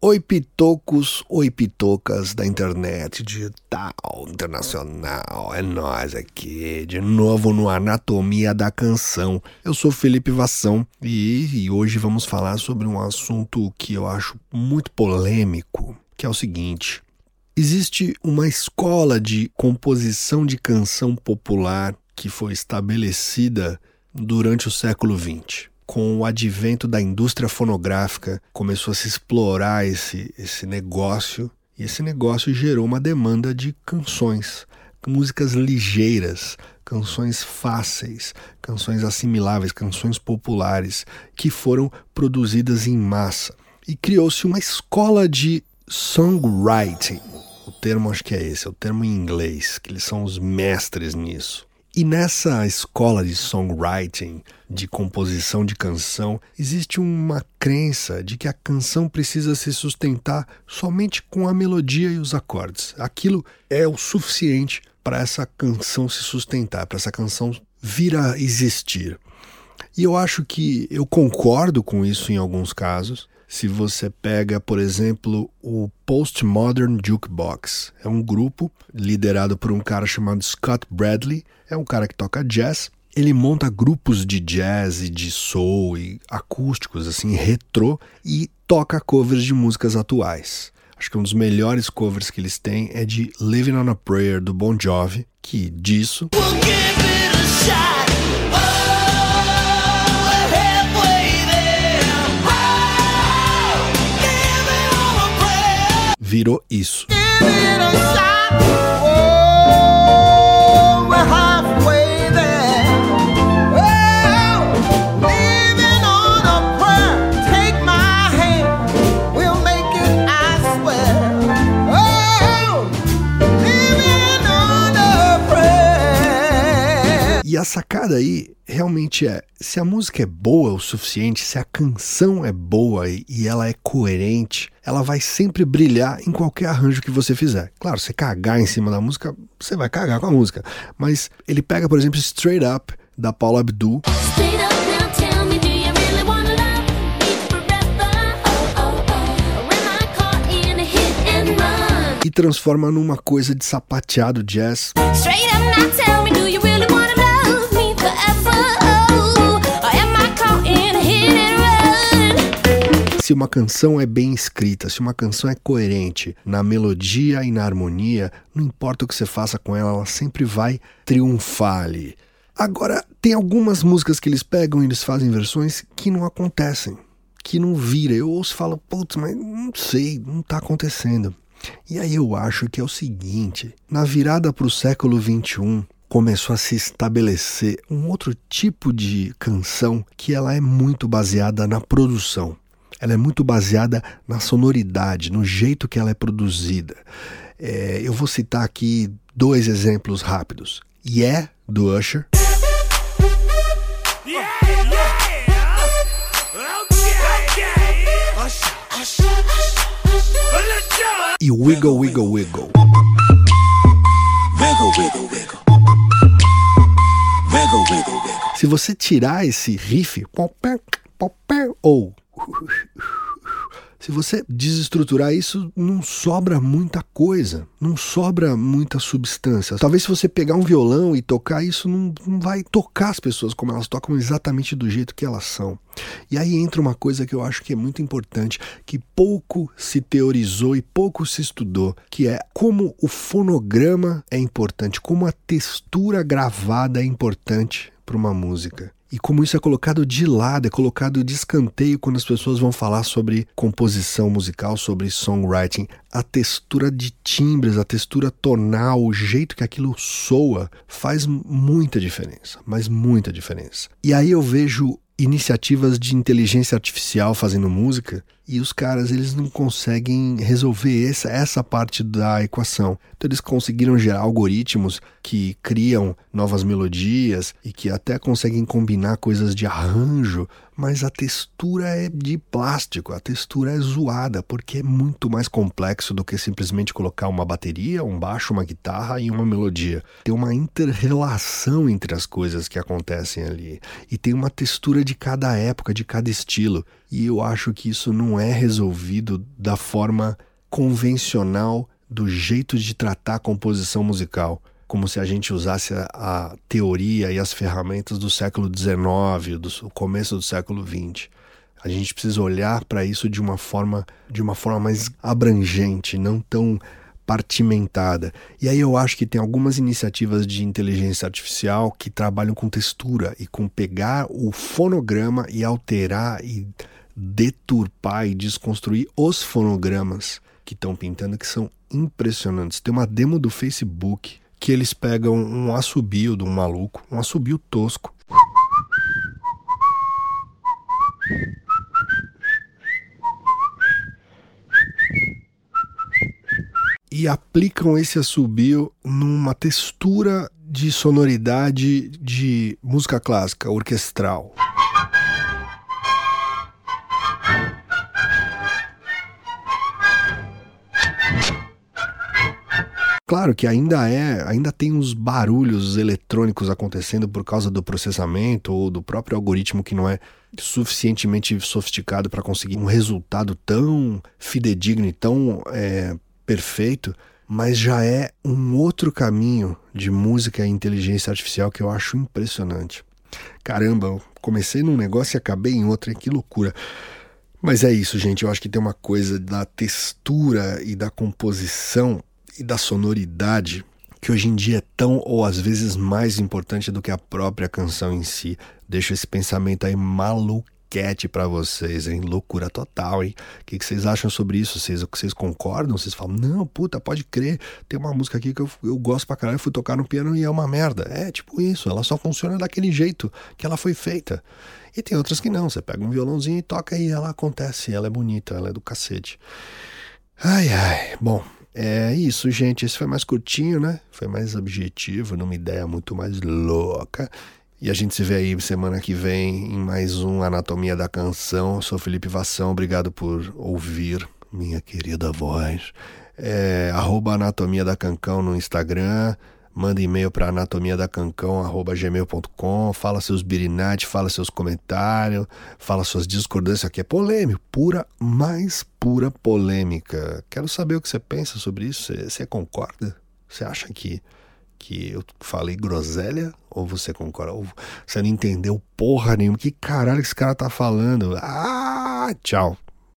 Oi pitocos, oi pitocas da internet digital internacional. É nós aqui, de novo no Anatomia da Canção. Eu sou Felipe Vassão e, e hoje vamos falar sobre um assunto que eu acho muito polêmico, que é o seguinte: existe uma escola de composição de canção popular que foi estabelecida durante o século XX com o advento da indústria fonográfica, começou a se explorar esse, esse negócio, e esse negócio gerou uma demanda de canções, músicas ligeiras, canções fáceis, canções assimiláveis, canções populares, que foram produzidas em massa. E criou-se uma escola de songwriting. O termo acho que é esse, é o termo em inglês, que eles são os mestres nisso. E nessa escola de songwriting, de composição de canção, existe uma crença de que a canção precisa se sustentar somente com a melodia e os acordes. Aquilo é o suficiente para essa canção se sustentar, para essa canção vir a existir. E eu acho que eu concordo com isso em alguns casos, se você pega, por exemplo, o Postmodern Jukebox. É um grupo liderado por um cara chamado Scott Bradley. É um cara que toca jazz. Ele monta grupos de jazz e de soul e acústicos, assim, retrô, e toca covers de músicas atuais. Acho que um dos melhores covers que eles têm é de Living on a Prayer do Bon Jovi, que disso. We'll virou isso. A sacada aí realmente é: se a música é boa o suficiente, se a canção é boa e ela é coerente, ela vai sempre brilhar em qualquer arranjo que você fizer. Claro, você cagar em cima da música, você vai cagar com a música. Mas ele pega, por exemplo, Straight Up, da Paula Abdul. E transforma numa coisa de sapateado jazz. Straight up, now tell me, do you really wanna se uma canção é bem escrita, se uma canção é coerente na melodia e na harmonia, não importa o que você faça com ela, ela sempre vai triunfar ali. Agora, tem algumas músicas que eles pegam e eles fazem versões que não acontecem, que não vira. Eu ouço e falo, putz, mas não sei, não está acontecendo. E aí eu acho que é o seguinte: na virada para o século XXI, começou a se estabelecer um outro tipo de canção que ela é muito baseada na produção ela é muito baseada na sonoridade, no jeito que ela é produzida. É, eu vou citar aqui dois exemplos rápidos. Yeah, do Usher. E Wiggle, Wiggle, Wiggle. Wiggle, wiggle, wiggle. Wiggle, wiggle, wiggle. Se você tirar esse riff, ou se você desestruturar isso, não sobra muita coisa, não sobra muita substância. Talvez se você pegar um violão e tocar isso, não, não vai tocar as pessoas como elas tocam exatamente do jeito que elas são. E aí entra uma coisa que eu acho que é muito importante, que pouco se teorizou e pouco se estudou, que é como o fonograma é importante, como a textura gravada é importante para uma música. E como isso é colocado de lado, é colocado de escanteio quando as pessoas vão falar sobre composição musical, sobre songwriting. A textura de timbres, a textura tonal, o jeito que aquilo soa faz muita diferença, mas muita diferença. E aí eu vejo iniciativas de inteligência artificial fazendo música e os caras eles não conseguem resolver essa, essa parte da equação. Então eles conseguiram gerar algoritmos que criam novas melodias e que até conseguem combinar coisas de arranjo, mas a textura é de plástico, a textura é zoada, porque é muito mais complexo do que simplesmente colocar uma bateria, um baixo, uma guitarra e uma melodia. Tem uma interrelação entre as coisas que acontecem ali e tem uma textura de cada época, de cada estilo. E eu acho que isso não é resolvido da forma convencional do jeito de tratar a composição musical, como se a gente usasse a, a teoria e as ferramentas do século XIX, do começo do século XX. A gente precisa olhar para isso de uma forma de uma forma mais abrangente, não tão partimentada. E aí eu acho que tem algumas iniciativas de inteligência artificial que trabalham com textura e com pegar o fonograma e alterar e deturpar e desconstruir os fonogramas que estão pintando que são impressionantes. Tem uma demo do Facebook que eles pegam um assobio de um maluco, um assobio tosco. e aplicam esse assobio numa textura de sonoridade de música clássica, orquestral. Claro que ainda é, ainda tem uns barulhos eletrônicos acontecendo por causa do processamento ou do próprio algoritmo que não é suficientemente sofisticado para conseguir um resultado tão fidedigno e tão é, perfeito, mas já é um outro caminho de música e inteligência artificial que eu acho impressionante. Caramba, comecei num negócio e acabei em outro, que loucura. Mas é isso, gente. Eu acho que tem uma coisa da textura e da composição e da sonoridade que hoje em dia é tão ou às vezes mais importante do que a própria canção em si. Deixa esse pensamento aí maluco enquete para vocês, hein? Loucura total, hein? O que, que vocês acham sobre isso? Vocês, vocês concordam? Vocês falam, não, puta, pode crer, tem uma música aqui que eu, eu gosto pra caralho, fui tocar no piano e é uma merda. É tipo isso, ela só funciona daquele jeito que ela foi feita. E tem outras que não, você pega um violãozinho e toca e ela acontece, ela é bonita, ela é do cacete. Ai, ai, bom, é isso, gente. Esse foi mais curtinho, né? Foi mais objetivo, numa ideia muito mais louca. E a gente se vê aí semana que vem em mais um Anatomia da Canção. Eu sou Felipe Vassão, obrigado por ouvir minha querida voz. É, arroba Anatomia da Cancão no Instagram. Manda e-mail para anatomiadacancão.gmail.com, fala seus birinate, fala seus comentários, fala suas discordâncias, aqui é polêmico, pura, mais pura polêmica. Quero saber o que você pensa sobre isso, você, você concorda? Você acha que que eu falei groselha? Ou você concorda? Ou você não entendeu porra nenhuma? Que caralho que esse cara tá falando? Ah, tchau.